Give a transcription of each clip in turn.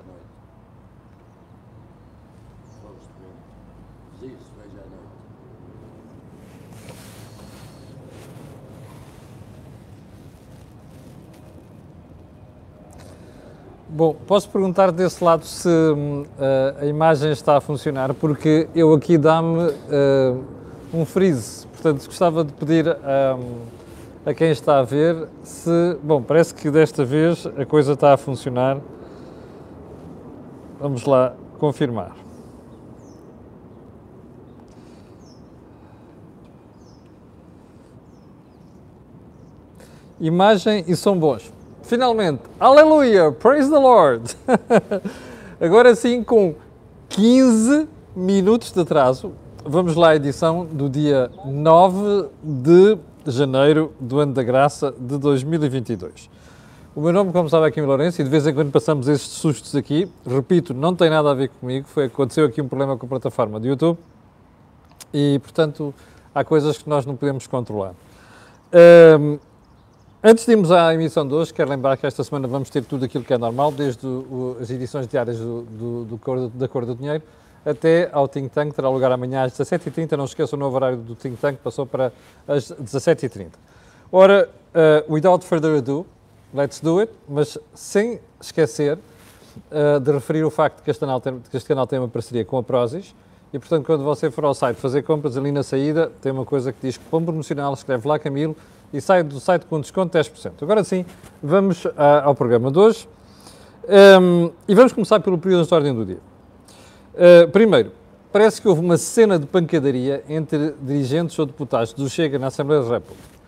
à noite. Isso, veja à noite. Bom, posso perguntar desse lado se a, a imagem está a funcionar, porque eu aqui dá-me uh, um freeze. Portanto, gostava de pedir um, a quem está a ver se. Bom, parece que desta vez a coisa está a funcionar. Vamos lá confirmar. Imagem e som bons. Finalmente, aleluia, praise the Lord. Agora sim, com 15 minutos de atraso, vamos lá à edição do dia 9 de janeiro do ano da graça de 2022. O meu nome, como sabe, é Kim Lourenço e de vez em quando passamos estes sustos aqui. Repito, não tem nada a ver comigo, foi, aconteceu aqui um problema com a plataforma do YouTube e, portanto, há coisas que nós não podemos controlar. Um, Antes de irmos à emissão de hoje, quero lembrar que esta semana vamos ter tudo aquilo que é normal, desde o, as edições diárias do, do, do Cor, da Cor do Dinheiro até ao Think Tank, terá lugar amanhã às 17h30. Não esqueçam, o novo horário do Think Tank passou para as 17h30. Ora, uh, without further ado, let's do it, mas sem esquecer uh, de referir o facto que este, canal tem, que este canal tem uma parceria com a Prozis e, portanto, quando você for ao site fazer compras, ali na saída tem uma coisa que diz que pão promocional, escreve lá Camilo e sai do site com desconto de 10%. Agora sim, vamos a, ao programa de hoje um, e vamos começar pelo período de ordem do dia. Uh, primeiro, parece que houve uma cena de pancadaria entre dirigentes ou deputados do Chega na Assembleia da República.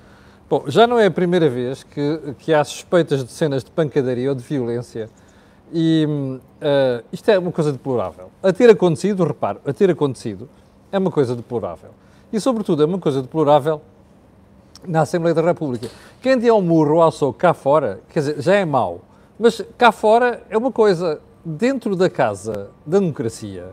Bom, já não é a primeira vez que, que há suspeitas de cenas de pancadaria ou de violência e uh, isto é uma coisa deplorável. A ter acontecido, reparo, a ter acontecido é uma coisa deplorável. E, sobretudo, é uma coisa deplorável na Assembleia da República. Quem der ao murro ao soco cá fora, quer dizer, já é mau, mas cá fora é uma coisa, dentro da casa da democracia,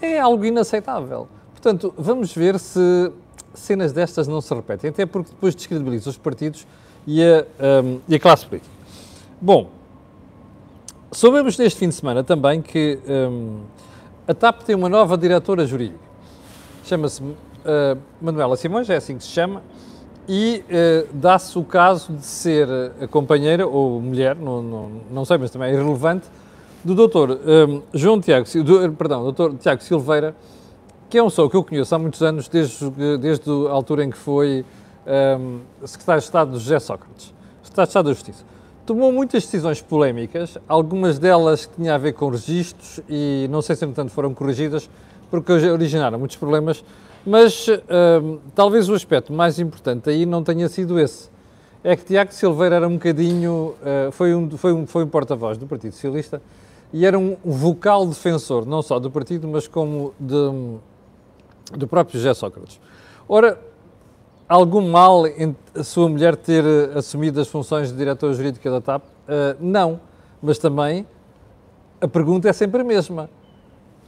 é algo inaceitável. Portanto, vamos ver se cenas destas não se repetem, até porque depois descredibiliza os partidos e a, um, e a classe política. Bom, soubemos neste fim de semana também que um, a TAP tem uma nova diretora jurídica. Chama-se uh, Manuela Simões, é assim que se chama, e uh, dá-se o caso de ser a companheira, ou mulher, não, não, não sei, mas também é irrelevante, do doutor um, João Tiago, do, perdão, doutor Tiago Silveira, que é um só que eu conheço há muitos anos, desde, desde a altura em que foi um, ehm, secretário de Estado de José Sócrates, secretário de Estado da Justiça. Tomou muitas decisões polémicas, algumas delas que tinham a ver com registros e não sei se, entanto, foram corrigidas, porque originaram muitos problemas, mas uh, talvez o aspecto mais importante aí não tenha sido esse. É que Tiago Silveira era um bocadinho, uh, foi um, foi um, foi um porta-voz do Partido Socialista e era um vocal defensor, não só do partido, mas como de, do próprio José Sócrates. Ora, algum mal em a sua mulher ter assumido as funções de diretora jurídica da TAP? Uh, não, mas também a pergunta é sempre a mesma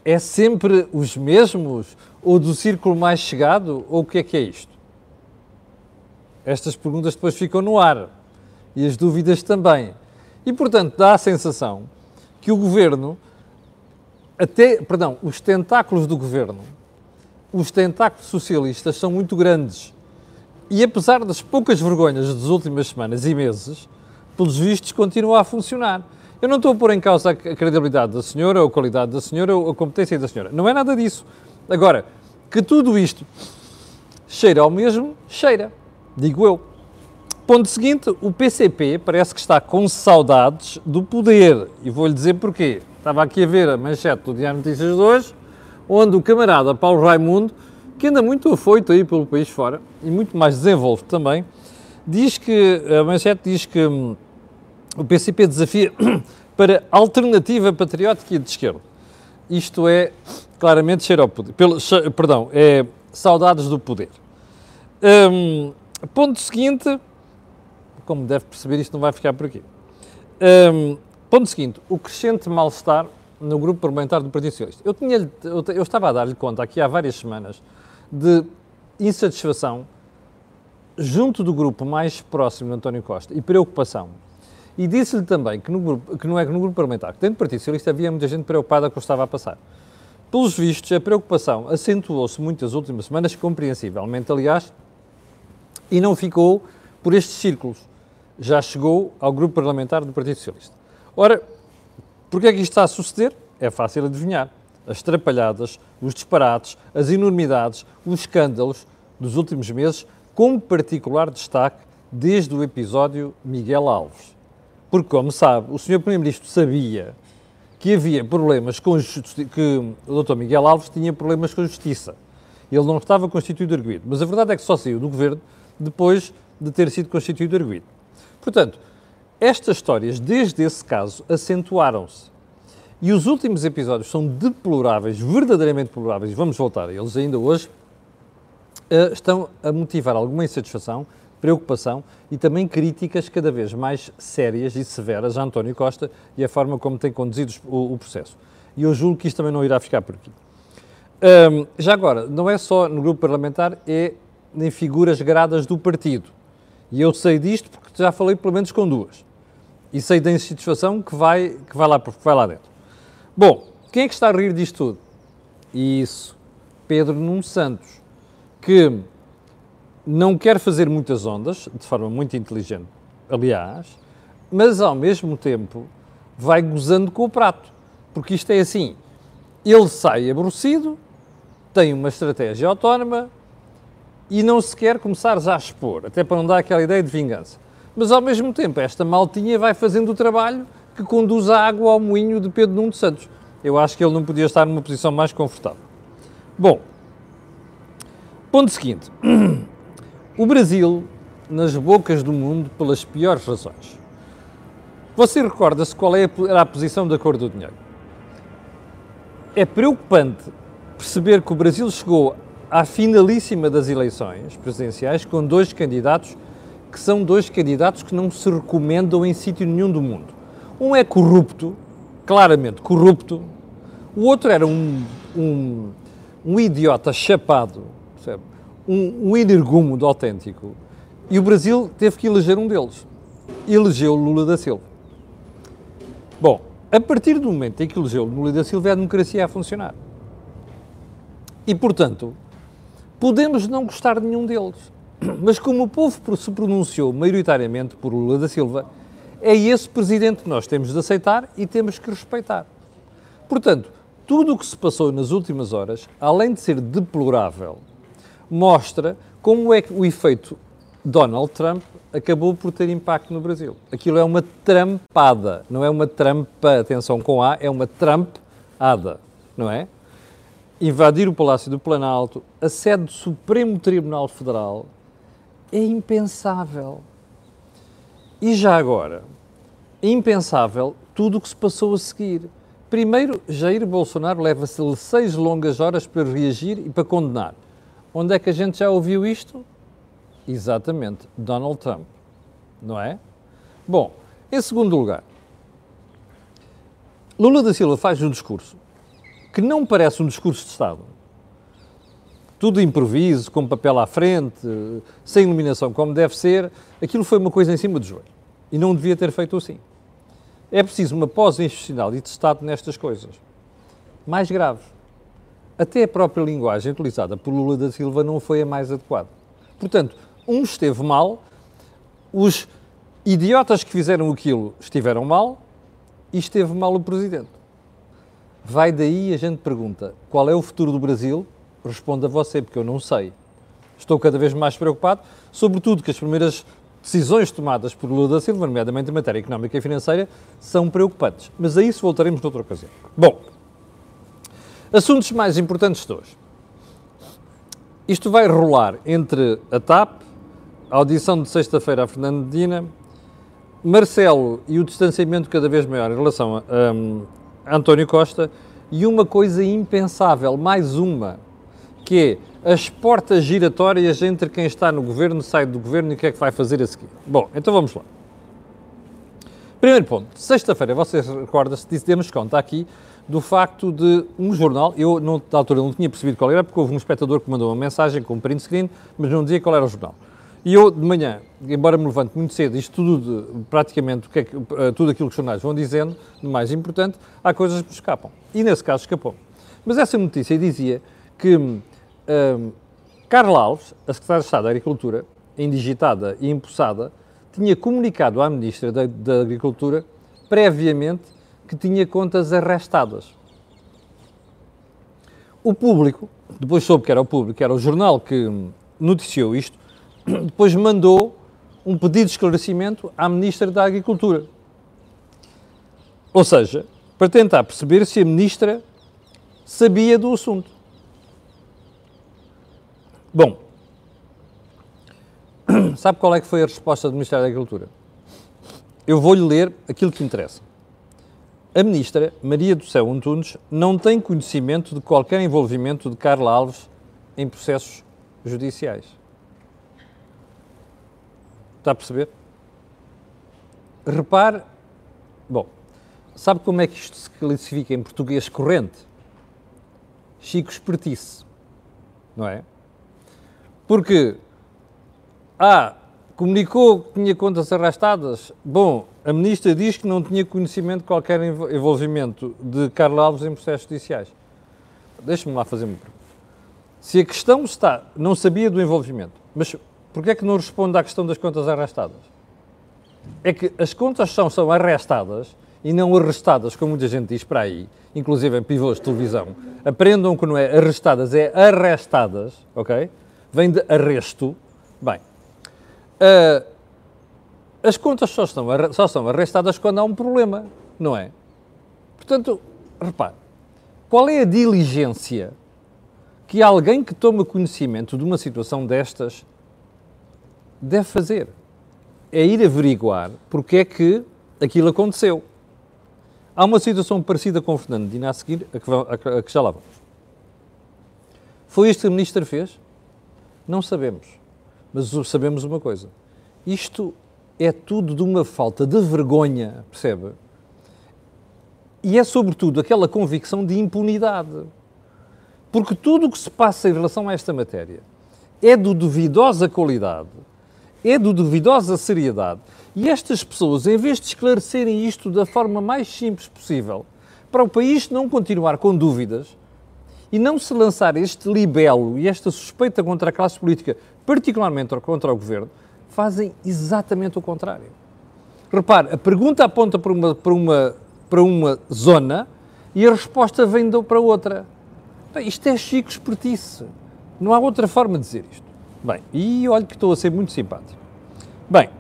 é sempre os mesmos? Ou do círculo mais chegado? Ou o que é que é isto? Estas perguntas depois ficam no ar. E as dúvidas também. E, portanto, dá a sensação que o governo, até, perdão, os tentáculos do governo, os tentáculos socialistas são muito grandes. E apesar das poucas vergonhas das últimas semanas e meses, pelos vistos, continua a funcionar. Eu não estou a pôr em causa a credibilidade da senhora, ou a qualidade da senhora, ou a competência da senhora. Não é nada disso. Agora, que tudo isto cheira ao mesmo, cheira. Digo eu. Ponto seguinte, o PCP parece que está com saudades do poder. E vou-lhe dizer porquê. Estava aqui a ver a manchete do Diário Notícias de hoje, onde o camarada Paulo Raimundo, que anda muito afoito aí pelo país fora, e muito mais desenvolvido também, diz que, a manchete diz que hum, o PCP desafia para alternativa patriótica e de esquerda. Isto é claramente cheiro ao poder. Pelo, perdão, é saudades do poder. Um, ponto seguinte, como deve perceber, isto não vai ficar por aqui. Um, ponto seguinte, o crescente mal-estar no grupo parlamentar do Partido Socialista. Eu, tinha, eu, eu estava a dar-lhe conta aqui há várias semanas de insatisfação junto do grupo mais próximo de António Costa e preocupação E disse-lhe também que, no grupo, que não é que no grupo parlamentar, que dentro do Partido Socialista havia muita gente preocupada com o que estava a passar. Pelos vistos, a preocupação acentuou-se muitas últimas semanas, compreensivelmente, aliás, e não ficou por estes círculos. Já chegou ao grupo parlamentar do Partido Socialista. Ora, porquê é que isto está a suceder? É fácil adivinhar. As trapalhadas, os disparates, as enormidades, os escândalos dos últimos meses, com particular destaque desde o episódio Miguel Alves. Porque, como sabe, o Sr. Primeiro-Ministro sabia que havia problemas com que o Dr. Miguel Alves tinha problemas com a justiça. Ele não estava constituído arguído. Mas a verdade é que só saiu do governo depois de ter sido constituído arguído. Portanto, estas histórias, desde esse caso, acentuaram-se. E os últimos episódios são deploráveis, verdadeiramente deploráveis, vamos voltar a eles ainda hoje, eh, estão a motivar alguma insatisfação, preocupação e também críticas cada vez mais sérias e severas a António Costa e a forma como tem conduzido o, o processo. E eu julgo que isto também não irá ficar por aqui. Um, já agora, não é só no grupo parlamentar, é em figuras gradas do partido. E eu sei disto porque já falei pelo menos com duas. E sei da insatisfação que vai, que vai, lá, que vai lá dentro. Bom, quem é que está a rir disto tudo? Isso, Pedro Nuno Santos, que não quer fazer muitas ondas, de forma muito inteligente, aliás, mas ao mesmo tempo vai gozando com o prato. Porque isto é assim: ele sai aborrecido, tem uma estratégia autónoma e não se quer começar já a expor, até para não dar aquela ideia de vingança. Mas ao mesmo tempo, esta maltinha vai fazendo o trabalho que conduz a água ao moinho de Pedro Nuno Santos. Eu acho que ele não podia estar numa posição mais confortável. Bom, ponto seguinte. O Brasil, nas bocas do mundo, pelas piores razões. Você recorda-se qual é a posição da cor do dinheiro? É preocupante perceber que o Brasil chegou à finalíssima das eleições presidenciais com dois candidatos que são dois candidatos que não se recomendam em sítio nenhum do mundo. Um é corrupto, claramente corrupto, o outro era um, um, um idiota chapado, percebe? um, um energumo autêntico. E o Brasil teve que eleger um deles. Elegeu Lula da Silva. Bom, a partir do momento em que elegeu Lula da Silva, a democracia a funcionar. E, portanto, podemos não gostar de nenhum deles. Mas como o povo se pronunciou maioritariamente por Lula da Silva, é esse presidente que nós temos de aceitar e temos que respeitar. Portanto, tudo o que se passou nas últimas horas, além de ser deplorável mostra como é que o efeito Donald Trump acabou por ter impacto no Brasil. Aquilo é uma trampada, não é uma trampa, atenção com A, é uma trampada, não é? Invadir o Palácio do Planalto, a sede do Supremo Tribunal Federal, é impensável. E já agora, impensável tudo o que se passou a seguir. Primeiro, Jair Bolsonaro leva-se seis longas horas para reagir e para condenar. Onde é que a gente já ouviu isto? Exatamente, Donald Trump, não é? Bom, em segundo lugar, Lula da Silva faz um discurso que não parece um discurso de Estado. Tudo improviso, com papel à frente, sem iluminação como deve ser, aquilo foi uma coisa em cima do joelho. E não devia ter feito assim. É preciso uma pós-institucional e de Estado nestas coisas. Mais grave até a própria linguagem utilizada por Lula da Silva não foi a mais adequada. Portanto, um esteve mal, os idiotas que fizeram aquilo estiveram mal e esteve mal o Presidente. Vai daí a gente pergunta, qual é o futuro do Brasil? Responda você, porque eu não sei. Estou cada vez mais preocupado, sobretudo que as primeiras decisões tomadas por Lula da Silva, nomeadamente em matéria económica e financeira, são preocupantes. Mas a isso voltaremos noutra ocasião. Bom, Assuntos mais importantes de hoje. Isto vai rolar entre a TAP, a audição de sexta-feira a Fernando Medina, Marcelo e o distanciamento cada vez maior em relação a, um, a António Costa e uma coisa impensável, mais uma, que é as portas giratórias entre quem está no governo, sai do governo e o que é que vai fazer a seguir. Bom, então vamos lá. Primeiro ponto, sexta-feira, vocês recordam-se, demos conta aqui do facto de um jornal, eu não, na altura não tinha percebido qual era, porque houve um espectador que mandou uma mensagem com um print screen, mas não dizia qual era o jornal. E eu, de manhã, embora me levante muito cedo, isto tudo, de, praticamente, que é que, uh, tudo aquilo que os jornais vão dizendo, de mais importante, há coisas que me escapam. E nesse caso escapou. Mas essa notícia dizia que um, Carla Alves, a Secretária de Estado da Agricultura, indigitada e empossada, tinha comunicado à Ministra da, da Agricultura, previamente, que tinha contas arrestadas. O público, depois soube que era o público, era o jornal que noticiou isto, depois mandou um pedido de esclarecimento à Ministra da Agricultura. Ou seja, para tentar perceber se a Ministra sabia do assunto. Bom, sabe qual é que foi a resposta do Ministério da Agricultura? Eu vou-lhe ler aquilo que interessa. A Ministra, Maria do Céu Antunes, não tem conhecimento de qualquer envolvimento de Carla Alves em processos judiciais. Está a perceber? Repare, bom, sabe como é que isto se classifica em português corrente? Chico Espertice, não é? Porque, ah, comunicou que tinha contas arrastadas. Bom, a ministra diz que não tinha conhecimento de qualquer envolvimento de Carlos Alves em processos judiciais. Deixe-me lá fazer uma pergunta. Se a questão está, não sabia do envolvimento, mas Porquê é que não responde à questão das contas arrestadas? É que as contas são, são arrestadas e não arrestadas, como muita gente diz para aí, inclusive em pivôs de televisão. Aprendam que não é arrestadas, é arrestadas, ok? Vem de arresto. Bem, uh, as contas só, estão, só são arrestadas quando há um problema, não é? Portanto, repare, qual é a diligência que alguém que toma conhecimento de uma situação destas deve fazer. É ir averiguar porque é que aquilo aconteceu. Há uma situação parecida com o Fernando Dina a seguir, a que, já lá vamos. Foi isto que a Ministra fez? Não sabemos. Mas sabemos uma coisa. Isto é tudo de uma falta de vergonha, percebe? E é sobretudo aquela convicção de impunidade. Porque tudo o que se passa em relação a esta matéria é de duvidosa qualidade é de duvidosa seriedade. E estas pessoas, em vez de esclarecerem isto da forma mais simples possível, para o país não continuar com dúvidas e não se lançar este libelo e esta suspeita contra a classe política, particularmente contra o governo, fazem exatamente o contrário. Repare, a pergunta aponta para uma, para uma, para uma zona e a resposta vem para outra. Isto é chico espertice. Não há outra forma de dizer isto. Bem, e olho que estou a ser muito simpático. Bem,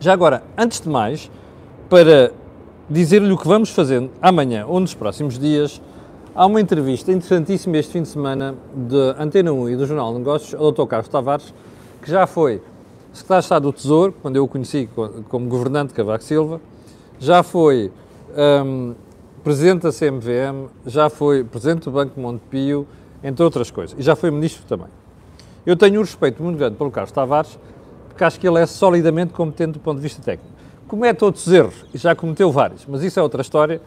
já agora, antes de mais, para dizer-lhe o que vamos fazer amanhã ou nos próximos dias, há uma entrevista interessantíssima este fim de semana de Antena 1 e do Jornal de Negócios ao Dr. Carlos Tavares, que já foi secretário de Estado do Tesouro, quando eu o conheci como governante de Cavaco Silva, já foi um, presidente da CMVM, já foi presidente do Banco Montepio, entre outras coisas, e já foi ministro também. Eu tenho um respeito muito grande pelo Carlos Tavares, porque acho que ele é solidamente competente do ponto de vista técnico. Comete outros erros, e já cometeu vários, mas isso é outra história.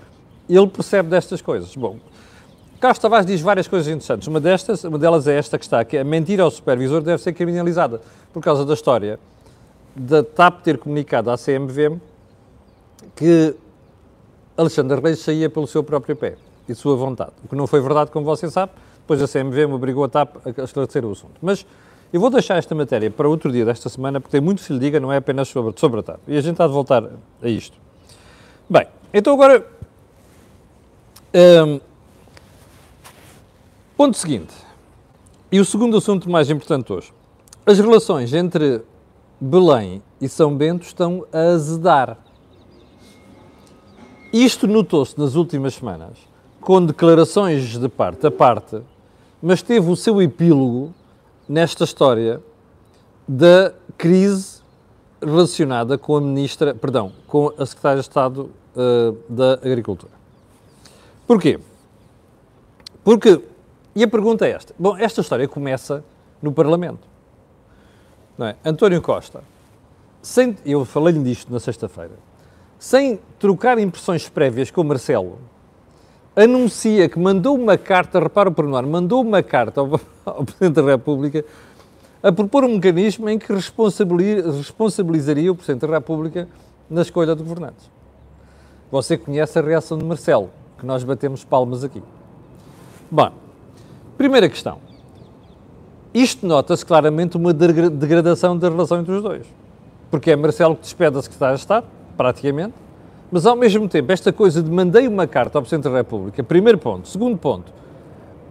Ele percebe destas coisas. Bom, Carlos Tavares diz várias coisas interessantes. Uma, destas, uma delas é esta que está, que a mentira ao supervisor deve ser criminalizada, por causa da história da TAP ter comunicado à CMVM que Alexandre Reis saía pelo seu próprio pé e sua vontade. O que não foi verdade, como você sabe, depois a CMV me obrigou a TAP a esclarecer o assunto. Mas eu vou deixar esta matéria para outro dia desta semana, porque tem muito que se lhe diga, não é apenas sobre, sobre a TAP. E a gente há de voltar a isto. Bem, então agora. Um, ponto seguinte. E o segundo assunto mais importante hoje. As relações entre Belém e São Bento estão a azedar. Isto notou-se nas últimas semanas, com declarações de parte a parte mas teve o seu epílogo nesta história da crise relacionada com a ministra, perdão, com a secretária de Estado uh, da Agricultura. Porquê? Porque, e a pergunta é esta, bom, esta história começa no Parlamento, não é? António Costa, sem, eu falei-lhe disto na sexta-feira, sem trocar impressões prévias com o Marcelo, anuncia que mandou uma carta, repara o pormenor, mandou uma carta ao, ao Presidente da República a propor um mecanismo em que responsabilizaria o Presidente da República na escolha de governantes. Você conhece a reação de Marcelo, que nós batemos palmas aqui. Bom, primeira questão. Isto nota-se claramente uma degradação da relação entre os dois. Porque é Marcelo que despede a Secretária de Estado, praticamente, mas ao mesmo tempo, esta coisa de mandei uma carta ao Presidente da República, primeiro ponto. Segundo ponto,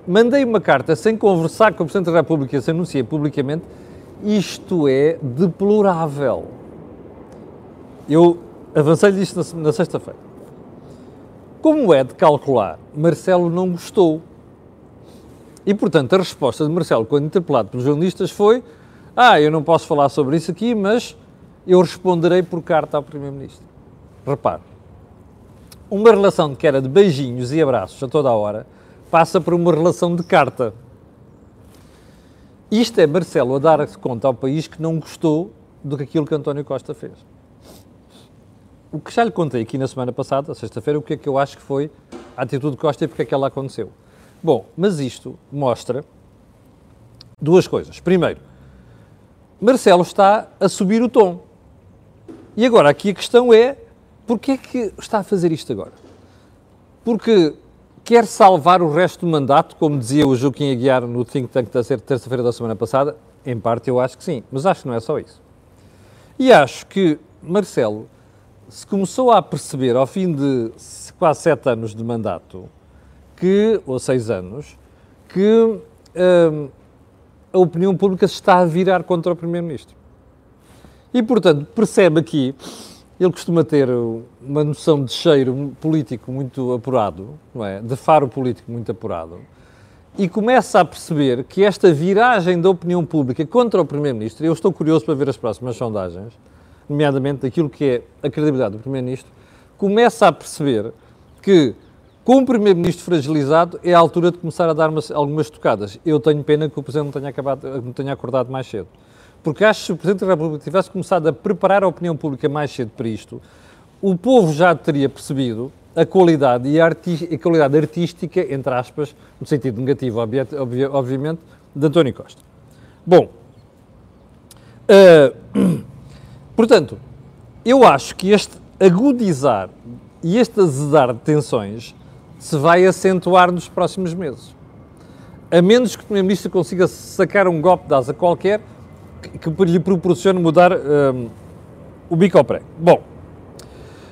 mandei uma carta sem conversar com o Presidente da República e se anuncia publicamente, isto é deplorável. Eu avancei-lhe isto na, na sexta-feira. Como é de calcular, Marcelo não gostou. E, portanto, a resposta de Marcelo, quando interpelado pelos jornalistas, foi: Ah, eu não posso falar sobre isso aqui, mas eu responderei por carta ao Primeiro-Ministro. Repare, uma relação que era de beijinhos e abraços a toda a hora passa por uma relação de carta. Isto é Marcelo a dar conta ao país que não gostou do que aquilo que António Costa fez. O que já lhe contei aqui na semana passada, sexta-feira, o que é que eu acho que foi a atitude de Costa e porque é que ela aconteceu. Bom, mas isto mostra duas coisas. Primeiro, Marcelo está a subir o tom. E agora, aqui a questão é, porquê é que está a fazer isto agora? Porque quer salvar o resto do mandato, como dizia o Joaquim Aguiar no think tank da terça-feira da semana passada? Em parte eu acho que sim, mas acho que não é só isso. E acho que Marcelo se começou a perceber, ao fim de quase sete anos de mandato, que, ou seis anos, que hum, a opinião pública se está a virar contra o Primeiro-Ministro. E, portanto, percebe aqui, ele costuma ter uma noção de cheiro político muito apurado, não é? de faro político muito apurado, e começa a perceber que esta viragem da opinião pública contra o Primeiro-Ministro, eu estou curioso para ver as próximas sondagens, nomeadamente daquilo que é a credibilidade do Primeiro-Ministro, começa a perceber que, com o Primeiro-Ministro fragilizado, é a altura de começar a dar umas, algumas tocadas. Eu tenho pena que o Presidente não tenha, acabado, não tenha acordado mais cedo. Porque acho que se o Presidente da República tivesse começado a preparar a opinião pública mais cedo para isto, o povo já teria percebido a qualidade e a, a qualidade artística, entre aspas, no sentido negativo, obviamente, de António Costa. Bom, uh, Portanto, eu acho que este agudizar e este azedar de tensões se vai acentuar nos próximos meses. A menos que o Primeiro-Ministro consiga sacar um golpe de asa qualquer que, lhe proporcione mudar um, o bico ao prego. Bom,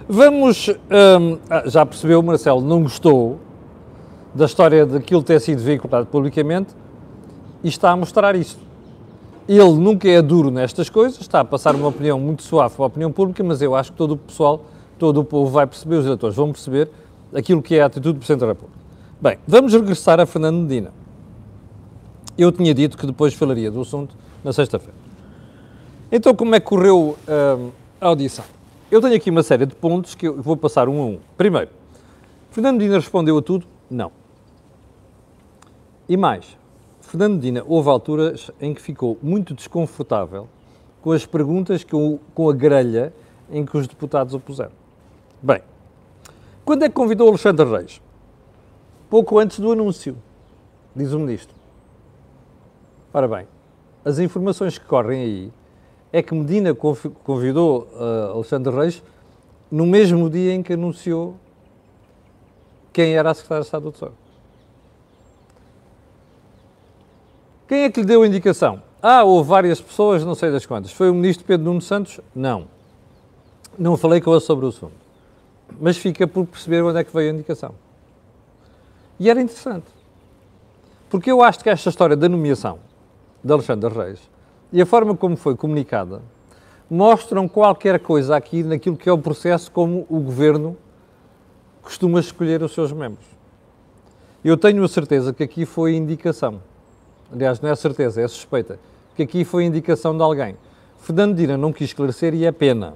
vamos. Um, ah, já percebeu, Marcelo não gostou da história daquilo ter sido veiculado publicamente e está a mostrar isto. Ele nunca é duro nestas coisas, está a passar uma opinião muito suave para a opinião pública, mas eu acho que todo o pessoal, todo o povo vai perceber, os eleitores vão perceber aquilo que é a atitude do Presidente da República. Bem, vamos regressar a Fernando Medina. Eu tinha dito que depois falaria do assunto na sexta-feira. Então, como é que correu uh, a audição? Eu tenho aqui uma série de pontos que eu vou passar um a um. Primeiro, Fernando Medina respondeu a tudo? Não. E mais, Fernando Medina, houve alturas em que ficou muito desconfortável com as perguntas, com, com a grelha em que os deputados o puseram. Bem, quando é que convidou Alexandre Reis? Pouco antes do anúncio, diz o Ministro. Ora bem, as informações que correm aí é que Medina convidou uh, Alexandre Reis no mesmo dia em que anunciou quem era a Secretária de Estado do Tesouro. Quem é que lhe deu a indicação? Ah, houve várias pessoas, não sei das quantas. Foi o ministro Pedro Nuno Santos? Não. Não falei com ele sobre o assunto. Mas fica por perceber onde é que veio a indicação. E era interessante. Porque eu acho que esta história da nomeação de Alexandre Reis e a forma como foi comunicada mostram qualquer coisa aqui naquilo que é o processo como o governo costuma escolher os seus membros. Eu tenho a certeza que aqui foi indicação aliás, não é certeza, é suspeita, que aqui foi indicação de alguém. Fernando Dina não quis esclarecer e é pena.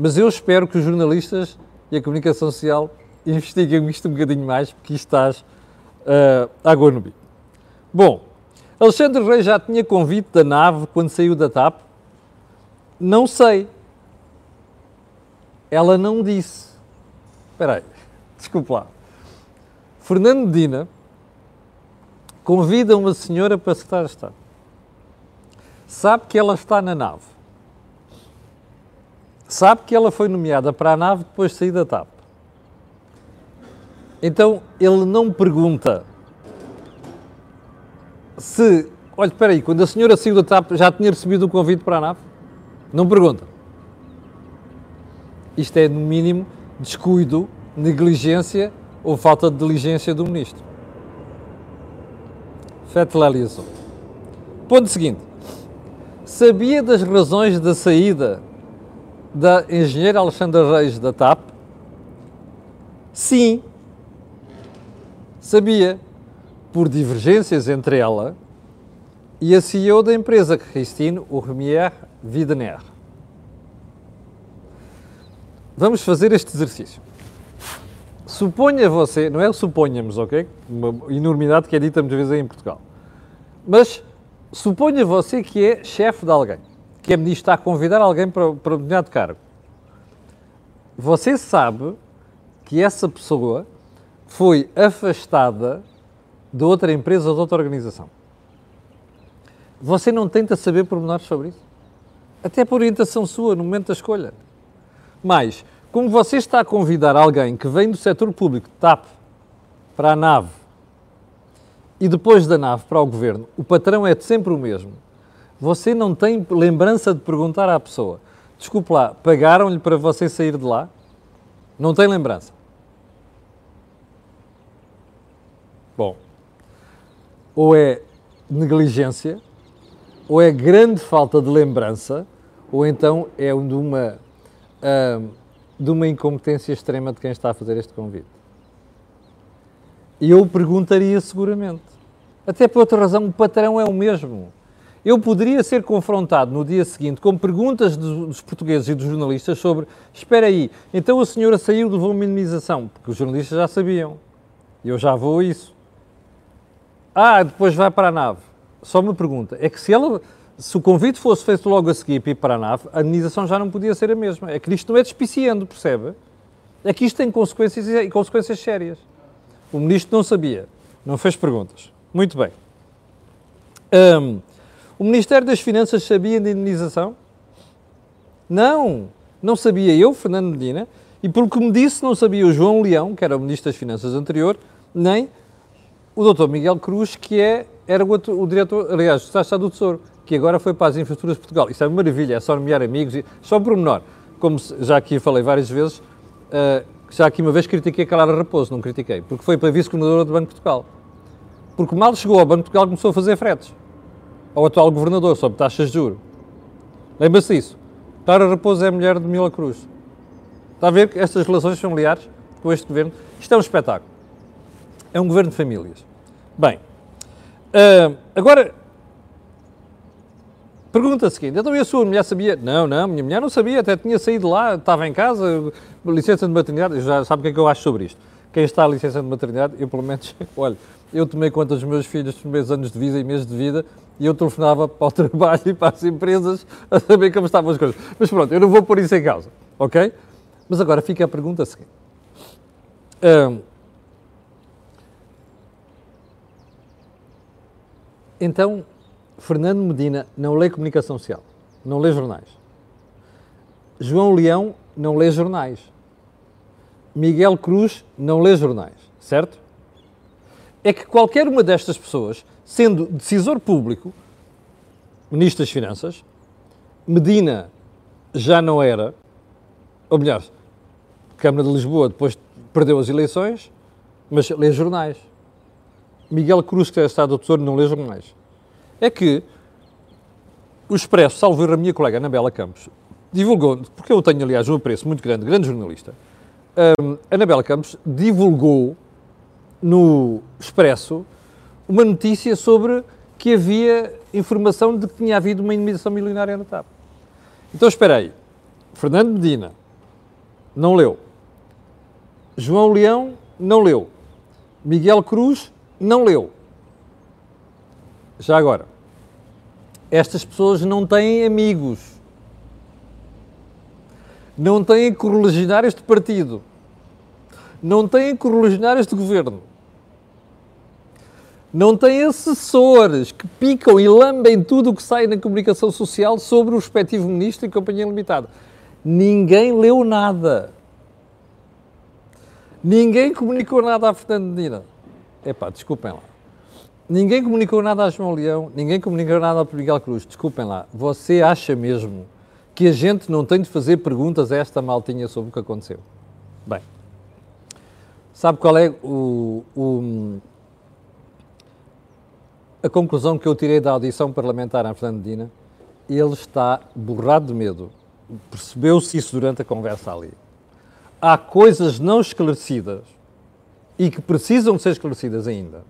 Mas eu espero que os jornalistas e a comunicação social investiguem isto um bocadinho mais, porque isto estás uh, água no bico. Bom, Alexandre Reis já tinha convite da nave quando saiu da TAP? Não sei. Ela não disse. Espera aí, desculpe lá. Fernando Medina convida uma senhora para secretário de Estado. sabe que ela está na nave. Sabe que ela foi nomeada para a nave depois de sair da TAP. Então ele não pergunta se. Olha, espera aí, quando a senhora saiu da TAP já tinha recebido o convite para a nave? Não pergunta. Isto é, no mínimo, descuido, negligência ou falta de diligência do ministro. Liaison. Ponto seguinte. Sabia das razões da saída da engenheira Alexandra Reis da TAP? Sim. Sabia. Por divergências entre ela e a CEO da empresa, Christine Urmier Widener. Vamos fazer este exercício. Suponha você, não é suponhamos, ok? Uma enormidade que é dita muitas vezes em Portugal. Mas suponha você que é chefe de alguém, que é ministro, está a convidar alguém para, para um determinado cargo. Você sabe que essa pessoa foi afastada de outra empresa ou de outra organização. Você não tenta saber pormenores sobre isso? Até por orientação sua, no momento da escolha. Mas, como você está a convidar alguém que vem do setor público, TAP, para a nave, e depois da nave para o governo, o patrão é sempre o mesmo, você não tem lembrança de perguntar à pessoa: desculpe lá, pagaram-lhe para você sair de lá? Não tem lembrança. Bom, ou é negligência, ou é grande falta de lembrança, ou então é de uma, uh, de uma incompetência extrema de quem está a fazer este convite. E eu perguntaria seguramente. Até por outra razão, o patrão é o mesmo. Eu poderia ser confrontado no dia seguinte com perguntas dos portugueses e dos jornalistas sobre: espera aí, então a senhora saiu, levou uma minimização, porque os jornalistas já sabiam. Eu já vou a isso. Ah, depois vai para a nave. Só uma pergunta. É que se ela, se o convite fosse feito logo a seguir para ir para a nave, a indenização já não podia ser a mesma. É que isto não é despiciando, percebe? É que isto tem consequências e consequências sérias. O ministro não sabia, não fez perguntas. Muito bem. Um, o Ministério das Finanças sabia da indenização? Não, não sabia eu, Fernando Medina, e pelo que me disse, não sabia o João Leão, que era o Ministro das Finanças anterior, nem o Dr. Miguel Cruz, que é, era o, o diretor, aliás, do Estado do Tesouro, que agora foi para as Infraestruturas de Portugal. Isso é maravilha, é só nomear amigos, e, só por menor. Como já aqui falei várias vezes, uh, já aqui uma vez critiquei a Clara Raposo, não critiquei, porque foi para vice-governadora do Banco de Portugal. Porque mal chegou ao Banco de Portugal começou a fazer fretes. Ao atual governador, sobre taxas de juros. Lembra-se disso? Clara Raposo é a mulher de Mila Cruz. Está a ver que estas relações familiares com este governo? Isto é um espetáculo. É um governo de famílias. Bem, uh, agora, pergunta seguinte, então e a sua mulher sabia? Não, não, minha mulher não sabia, até tinha saído lá, estava em casa, licença de maternidade, já sabe o que é que eu acho sobre isto. Quem está a licença de maternidade, eu pelo menos, olha, eu tomei conta dos meus filhos nos primeiros anos de vida e meses de vida e eu telefonava para o trabalho e para as empresas a saber como estavam as coisas. Mas pronto, eu não vou pôr isso em causa, ok? Mas agora fica a pergunta seguinte. Então, Fernando Medina não lê comunicação social, não lê jornais. João Leão não lê jornais. Miguel Cruz não lê jornais, certo? É que qualquer uma destas pessoas, sendo decisor público, Ministro das Finanças, Medina já não era, ou melhor, Câmara de Lisboa depois perdeu as eleições, mas lê jornais. Miguel Cruz, que é Estado do Tesouro, não lê jornais. É que o Expresso, salvo a minha colega Anabela Campos, divulgou, porque eu tenho, aliás, um apreço muito grande, grande jornalista, um, Anabela Campos divulgou no Expresso uma notícia sobre que havia informação de que tinha havido uma indemnização milionária na TAP. Então, espera aí. Fernando Medina não leu. João Leão não leu. Miguel Cruz não leu. Já agora, estas pessoas não têm amigos, não têm correligionários de partido, não têm correligionários de governo. Não tem assessores que picam e lambem tudo o que sai na comunicação social sobre o respectivo ministro e companhia limitada. Ninguém leu nada. Ninguém comunicou nada a Fernando Medina. Epá, desculpem lá. Ninguém comunicou nada a João Leão, ninguém comunicou nada a Miguel Cruz. Desculpem lá. Você acha mesmo que a gente não tem de fazer perguntas a esta maltinha sobre o que aconteceu? Bem, sabe qual é o, o a conclusão que eu tirei da audição parlamentar a Fernando? Ele está borrado de medo. Percebeu-se isso durante a conversa ali há coisas não esclarecidas e que precisam ser esclarecidas ainda.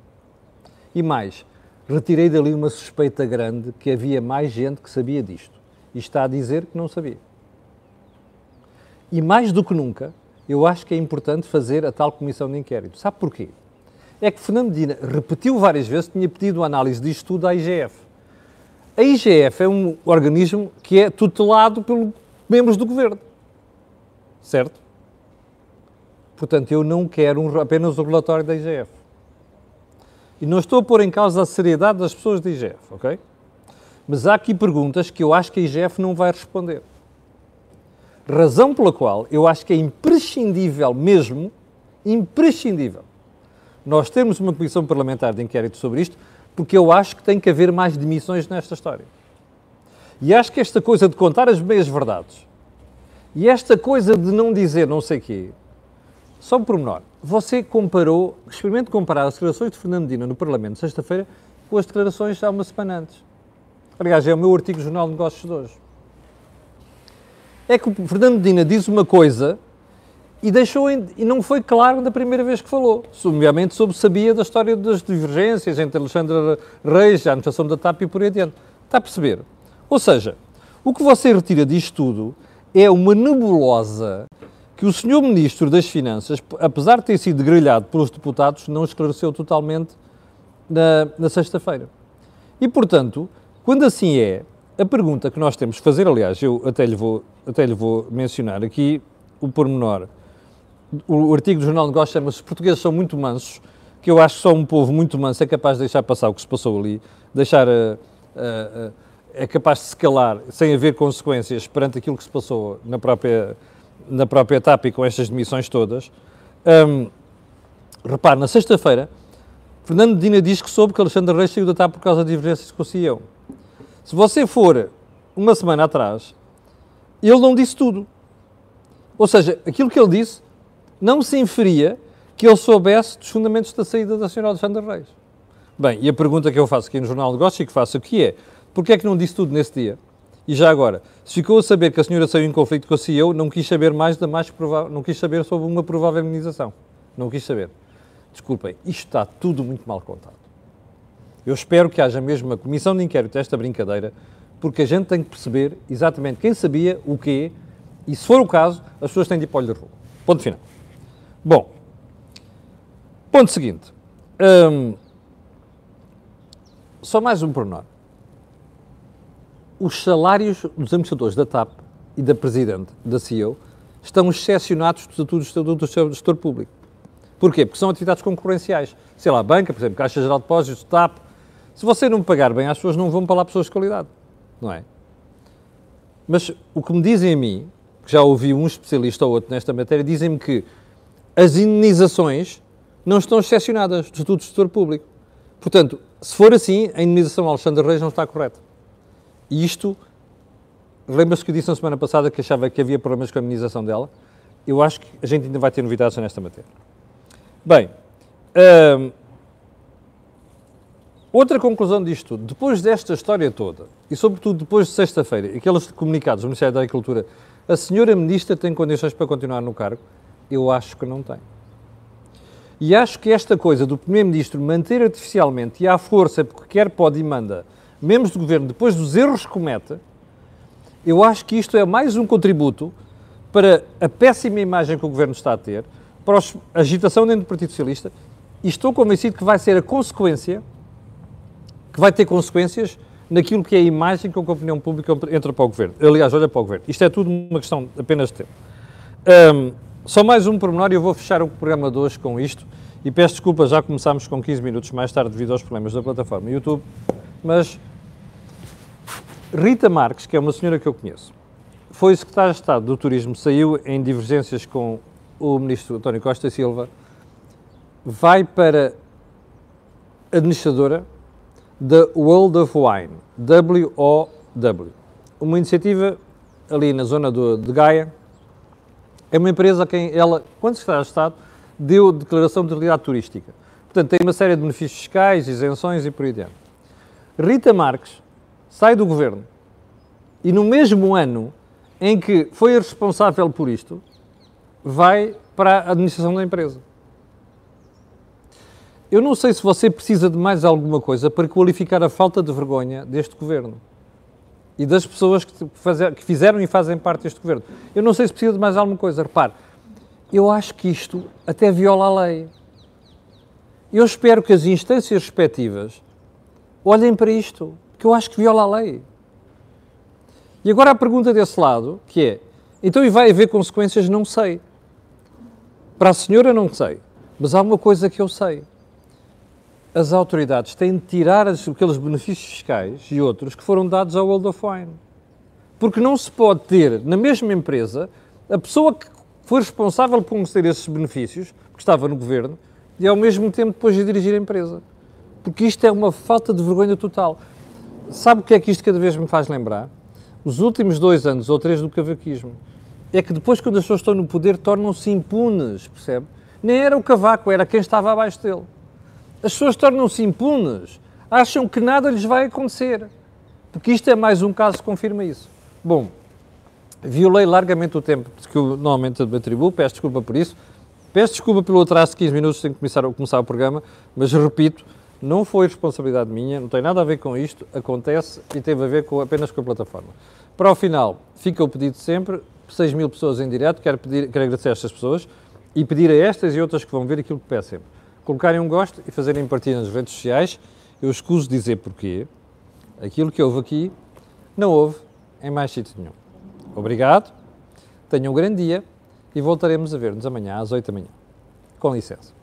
E mais, retirei dali uma suspeita grande que havia mais gente que sabia disto e está a dizer que não sabia. E mais do que nunca, eu acho que é importante fazer a tal comissão de inquérito. Sabe porquê? É que Fernando Medina repetiu várias vezes que tinha pedido a análise disto tudo à IGF. A IGF é um organismo que é tutelado pelos membros do governo. Certo? Portanto, eu não quero um, apenas o relatório da IGF. E não estou a pôr em causa a seriedade das pessoas da IGF, ok? Mas há aqui perguntas que eu acho que a IGF não vai responder. Razão pela qual eu acho que é imprescindível mesmo, imprescindível, nós termos uma comissão parlamentar de inquérito sobre isto, porque eu acho que tem que haver mais demissões nesta história. E acho que esta coisa de contar as meias verdades e esta coisa de não dizer não sei quê, só um pormenor. Você comparou, experimente comparar as declarações de Fernando Dina no Parlamento sexta-feira com as declarações há uma semana antes. Aliás, é o meu artigo do Jornal de Negócios de hoje. É que o Fernando Dina diz uma coisa e deixou e não foi claro da primeira vez que falou. Obviamente, soube, sabia da história das divergências entre Alexandre Reis, a administração da TAP e por aí adiante. Está a perceber? Ou seja, o que você retira disto tudo é uma nebulosa que o senhor Ministro das Finanças, apesar de ter sido grelhado pelos deputados, não esclareceu totalmente na, na sexta-feira. E, portanto, quando assim é, a pergunta que nós temos que fazer, aliás, eu até lhe vou, até lhe vou mencionar aqui o pormenor. O, artigo do Jornal de Negócios chama-se portugueses são muito mansos, que eu acho que só um povo muito manso é capaz de deixar passar o que se passou ali, deixar... Uh, uh, uh, é capaz de se calar sem haver consequências perante aquilo que se passou na própria na própria etapa e com estas demissões todas. Um, repare, na sexta-feira, Fernando Medina diz que soube que Alexandre Reis saiu da TAP por causa de divergências com o CEO. Se você for uma semana atrás, ele não disse tudo. Ou seja, aquilo que ele disse não se inferia que ele soubesse dos fundamentos da saída da senhora Alexandre Reis. Bem, e a pergunta que eu faço aqui no Jornal de Negócios e que faço aqui é, porquê é que não disse tudo nesse dia? E já agora, se ficou a saber que a senhora saiu em conflito com a CEO, não quis saber mais da mais provável, não quis saber sobre uma provável imunização. Não quis saber. Desculpem, isto está tudo muito mal contado. Eu espero que haja mesmo uma comissão de inquérito desta brincadeira, porque a gente tem que perceber exatamente quem sabia o quê, e se for o caso, as pessoas têm de ir para o olho da rua. Ponto final. Bom, ponto seguinte. Hum, só mais um pormenor os salários dos administradores da TAP e da Presidente, da CEO, estão excepcionados do Estatuto do seu gestor público. Porquê? Porque são atividades concorrenciais. Sei lá, banca, por exemplo, Caixa Geral de Depósitos, TAP. Se você não pagar bem, as pessoas não vão para lá pessoas de qualidade. Não é? Mas o que me dizem a mim, que já ouvi um especialista ou outro nesta matéria, dizem-me que as indenizações não estão excepcionadas do Estatuto do Gestor Público. Portanto, se for assim, a indenização Alexandre Reis não está correta. E isto, lembra-se que eu disse na semana passada que achava que havia problemas com a imunização dela? Eu acho que a gente ainda vai ter novidades nesta matéria. Bem, hum, outra conclusão disto tudo, depois desta história toda, e sobretudo depois de sexta-feira, aqueles comunicados do Ministério da Agricultura, a senhora Ministra tem condições para continuar no cargo? Eu acho que não tem. E acho que esta coisa do Primeiro-Ministro manter artificialmente e à força, porque quer pode e manda, membros do governo, depois dos erros que comete, eu acho que isto é mais um contributo para a péssima imagem que o governo está a ter, para a agitação dentro do Partido Socialista, e estou convencido que vai ser a consequência, que vai ter consequências naquilo que é a imagem que a opinião pública entra para o governo. Aliás, olha para o governo. Isto é tudo uma questão apenas de tempo. Um, só mais um pormenor e eu vou fechar o programa de hoje com isto E peço desculpa, já começámos com 15 minutos mais tarde devido aos problemas da plataforma YouTube, mas Rita Marques, que é uma senhora que eu conheço, foi secretária de Estado do Turismo, saiu em divergências com o ministro António Costa Silva, vai para administradora da World of Wine, WOW, uma iniciativa ali na zona do, de Gaia. É uma empresa a quem ela, quando secretária de Estado, deu declaração de realidade turística. Portanto, tem uma série de benefícios fiscais, isenções e por aí dentro. Rita Marques sai do governo e no mesmo ano em que foi responsável por isto, vai para a administração da empresa. Eu não sei se você precisa de mais alguma coisa para qualificar a falta de vergonha deste governo e das pessoas que, fazer, que fizeram e fazem parte deste governo. Eu não sei se precisa de mais alguma coisa. Repare, eu acho que isto até viola a lei. Eu espero que as instâncias respectivas olhem para isto, que eu acho que viola a lei. E agora a pergunta desse lado, que é, então e vai haver consequências? Não sei. Para a senhora não sei, mas há uma coisa que eu sei. As autoridades têm de tirar aqueles benefícios fiscais e outros que foram dados ao World of Wine. Porque não se pode ter na mesma empresa a pessoa que foi responsável por conceder esses benefícios, que estava no governo, e ao mesmo tempo depois de dirigir a empresa. Porque isto é uma falta de vergonha total. Sabe o que é que isto cada vez me faz lembrar? Os últimos dois anos ou três do cavaquismo. É que depois, quando as pessoas estão no poder, tornam-se impunes, percebe? Nem era o cavaco, era quem estava abaixo dele. As pessoas tornam-se impunes, acham que nada lhes vai acontecer. Porque isto é mais um caso que confirma isso. Bom, Violei largamente o tempo que eu normalmente me atribuo, peço desculpa por isso. Peço desculpa pelo atraso de 15 minutos sem começar, começar o programa, mas repito, não foi responsabilidade minha, não tem nada a ver com isto, acontece e teve a ver com, apenas com a plataforma. Para o final, fica o pedido sempre, 6 mil pessoas em direto, quero, pedir, quero agradecer a estas pessoas e pedir a estas e outras que vão ver aquilo que peço sempre. Colocarem um gosto e fazerem partilha nas redes sociais. Eu escuso dizer porquê. Aquilo que houve aqui, não houve em mais sítio nenhum. Obrigado, tenham um grande dia e voltaremos a ver-nos amanhã às 8 da manhã. Com licença.